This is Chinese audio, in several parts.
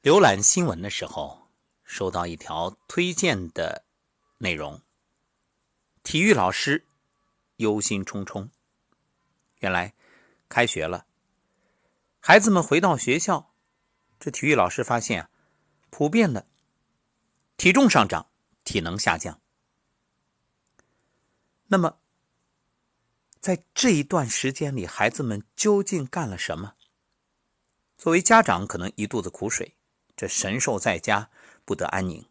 浏览新闻的时候，收到一条推荐的内容。体育老师忧心忡忡。原来开学了，孩子们回到学校，这体育老师发现啊，普遍的体重上涨，体能下降。那么，在这一段时间里，孩子们究竟干了什么？作为家长，可能一肚子苦水。这神兽在家不得安宁。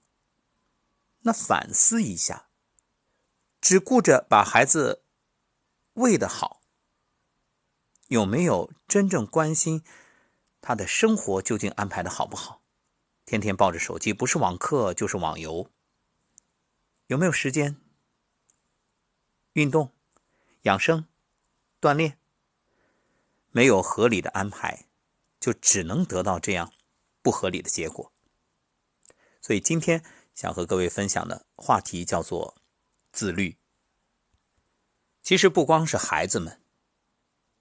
那反思一下，只顾着把孩子喂得好，有没有真正关心他的生活究竟安排的好不好？天天抱着手机，不是网课就是网游。有没有时间运动、养生、锻炼？没有合理的安排，就只能得到这样。不合理的结果，所以今天想和各位分享的话题叫做自律。其实不光是孩子们，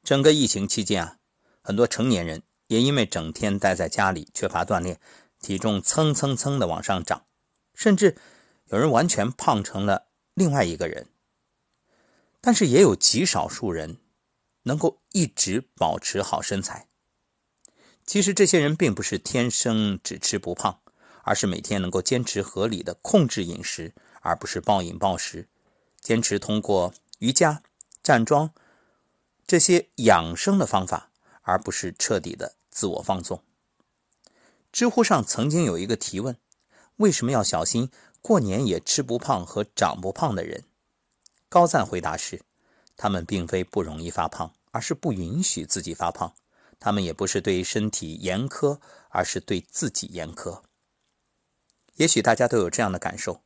整个疫情期间啊，很多成年人也因为整天待在家里，缺乏锻炼，体重蹭蹭蹭的往上涨，甚至有人完全胖成了另外一个人。但是也有极少数人能够一直保持好身材。其实这些人并不是天生只吃不胖，而是每天能够坚持合理的控制饮食，而不是暴饮暴食。坚持通过瑜伽、站桩这些养生的方法，而不是彻底的自我放纵。知乎上曾经有一个提问：为什么要小心过年也吃不胖和长不胖的人？高赞回答是：他们并非不容易发胖，而是不允许自己发胖。他们也不是对身体严苛，而是对自己严苛。也许大家都有这样的感受：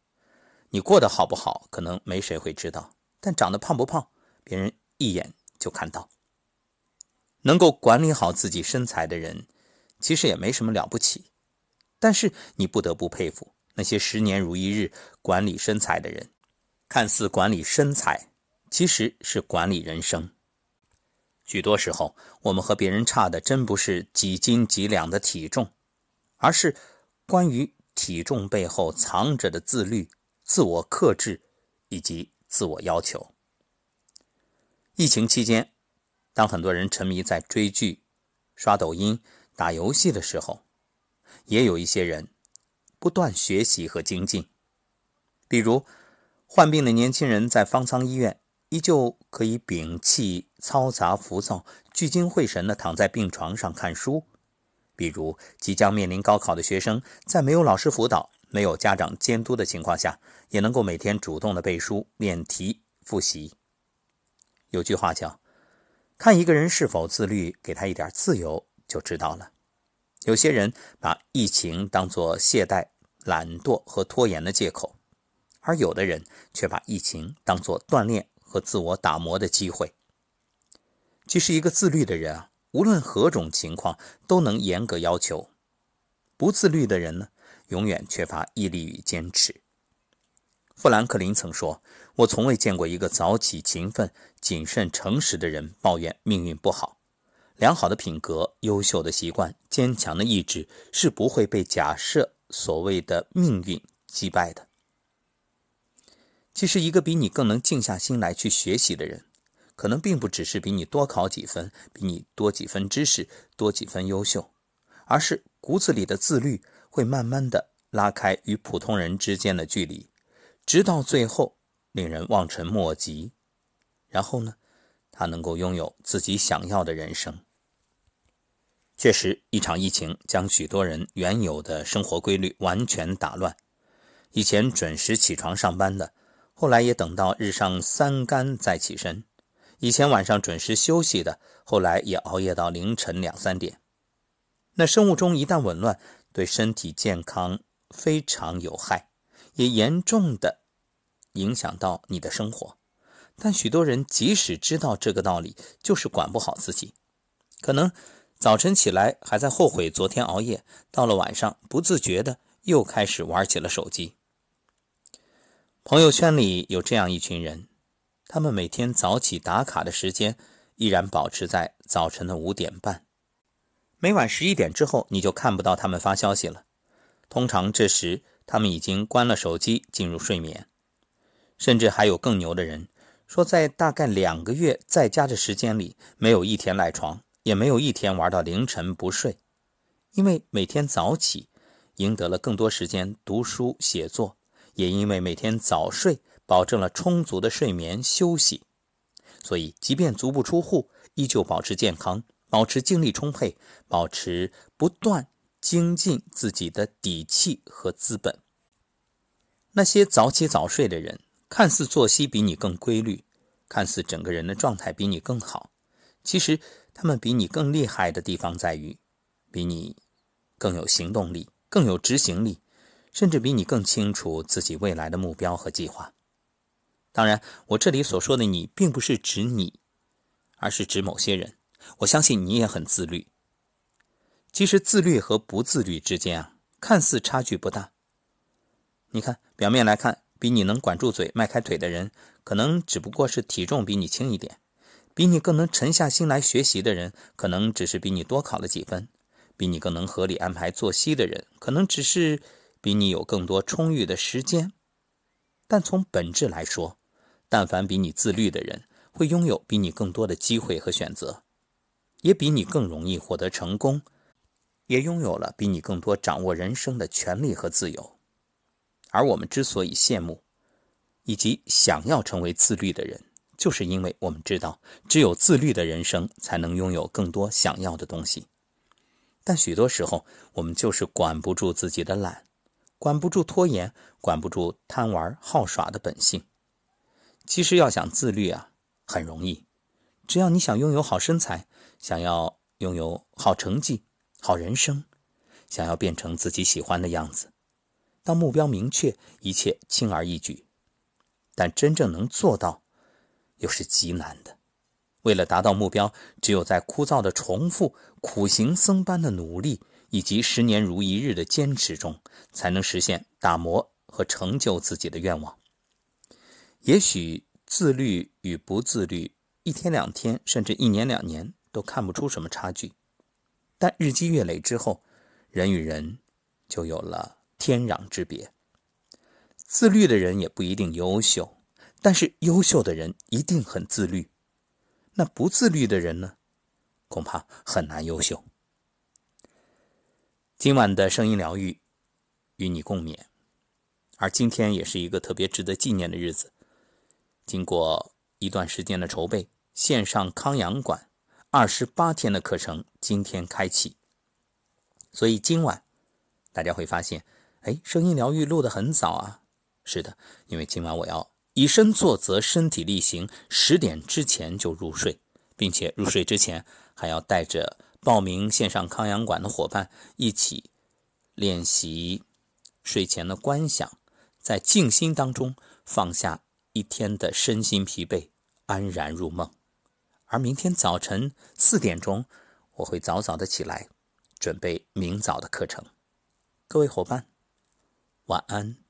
你过得好不好，可能没谁会知道；但长得胖不胖，别人一眼就看到。能够管理好自己身材的人，其实也没什么了不起。但是你不得不佩服那些十年如一日管理身材的人，看似管理身材，其实是管理人生。许多时候，我们和别人差的真不是几斤几两的体重，而是关于体重背后藏着的自律、自我克制以及自我要求。疫情期间，当很多人沉迷在追剧、刷抖音、打游戏的时候，也有一些人不断学习和精进。比如，患病的年轻人在方舱医院。依旧可以摒弃嘈杂浮躁，聚精会神地躺在病床上看书。比如，即将面临高考的学生，在没有老师辅导、没有家长监督的情况下，也能够每天主动的背书、练题、复习。有句话叫：“看一个人是否自律，给他一点自由就知道了。”有些人把疫情当作懈怠、懒惰和拖延的借口，而有的人却把疫情当作锻炼。和自我打磨的机会。其实，一个自律的人啊，无论何种情况都能严格要求；不自律的人呢，永远缺乏毅力与坚持。富兰克林曾说：“我从未见过一个早起、勤奋、谨慎、诚实的人抱怨命运不好。良好的品格、优秀的习惯、坚强的意志是不会被假设所谓的命运击败的。”其实，一个比你更能静下心来去学习的人，可能并不只是比你多考几分、比你多几分知识、多几分优秀，而是骨子里的自律会慢慢的拉开与普通人之间的距离，直到最后令人望尘莫及。然后呢，他能够拥有自己想要的人生。确实，一场疫情将许多人原有的生活规律完全打乱。以前准时起床上班的。后来也等到日上三竿再起身，以前晚上准时休息的，后来也熬夜到凌晨两三点。那生物钟一旦紊乱，对身体健康非常有害，也严重的影响到你的生活。但许多人即使知道这个道理，就是管不好自己，可能早晨起来还在后悔昨天熬夜，到了晚上不自觉的又开始玩起了手机。朋友圈里有这样一群人，他们每天早起打卡的时间依然保持在早晨的五点半。每晚十一点之后，你就看不到他们发消息了。通常这时他们已经关了手机，进入睡眠。甚至还有更牛的人说，在大概两个月在家的时间里，没有一天赖床，也没有一天玩到凌晨不睡，因为每天早起，赢得了更多时间读书写作，也因为每天早睡，保证了充足的睡眠休息。所以，即便足不出户，依旧保持健康，保持精力充沛，保持不断精进自己的底气和资本。那些早起早睡的人。看似作息比你更规律，看似整个人的状态比你更好，其实他们比你更厉害的地方在于，比你更有行动力，更有执行力，甚至比你更清楚自己未来的目标和计划。当然，我这里所说的你，并不是指你，而是指某些人。我相信你也很自律。其实，自律和不自律之间啊，看似差距不大。你看，表面来看。比你能管住嘴、迈开腿的人，可能只不过是体重比你轻一点；比你更能沉下心来学习的人，可能只是比你多考了几分；比你更能合理安排作息的人，可能只是比你有更多充裕的时间。但从本质来说，但凡比你自律的人，会拥有比你更多的机会和选择，也比你更容易获得成功，也拥有了比你更多掌握人生的权利和自由。而我们之所以羡慕，以及想要成为自律的人，就是因为我们知道，只有自律的人生才能拥有更多想要的东西。但许多时候，我们就是管不住自己的懒，管不住拖延，管不住贪玩好耍的本性。其实要想自律啊，很容易，只要你想拥有好身材，想要拥有好成绩、好人生，想要变成自己喜欢的样子。当目标明确，一切轻而易举，但真正能做到，又是极难的。为了达到目标，只有在枯燥的重复、苦行僧般的努力，以及十年如一日的坚持中，才能实现打磨和成就自己的愿望。也许自律与不自律，一天两天，甚至一年两年，都看不出什么差距，但日积月累之后，人与人就有了。天壤之别。自律的人也不一定优秀，但是优秀的人一定很自律。那不自律的人呢？恐怕很难优秀。今晚的声音疗愈与你共勉，而今天也是一个特别值得纪念的日子。经过一段时间的筹备，线上康养馆二十八天的课程今天开启，所以今晚大家会发现。哎，声音疗愈录得很早啊！是的，因为今晚我要以身作则，身体力行，十点之前就入睡，并且入睡之前还要带着报名线上康养馆的伙伴一起练习睡前的观想，在静心当中放下一天的身心疲惫，安然入梦。而明天早晨四点钟，我会早早的起来，准备明早的课程。各位伙伴。晚安。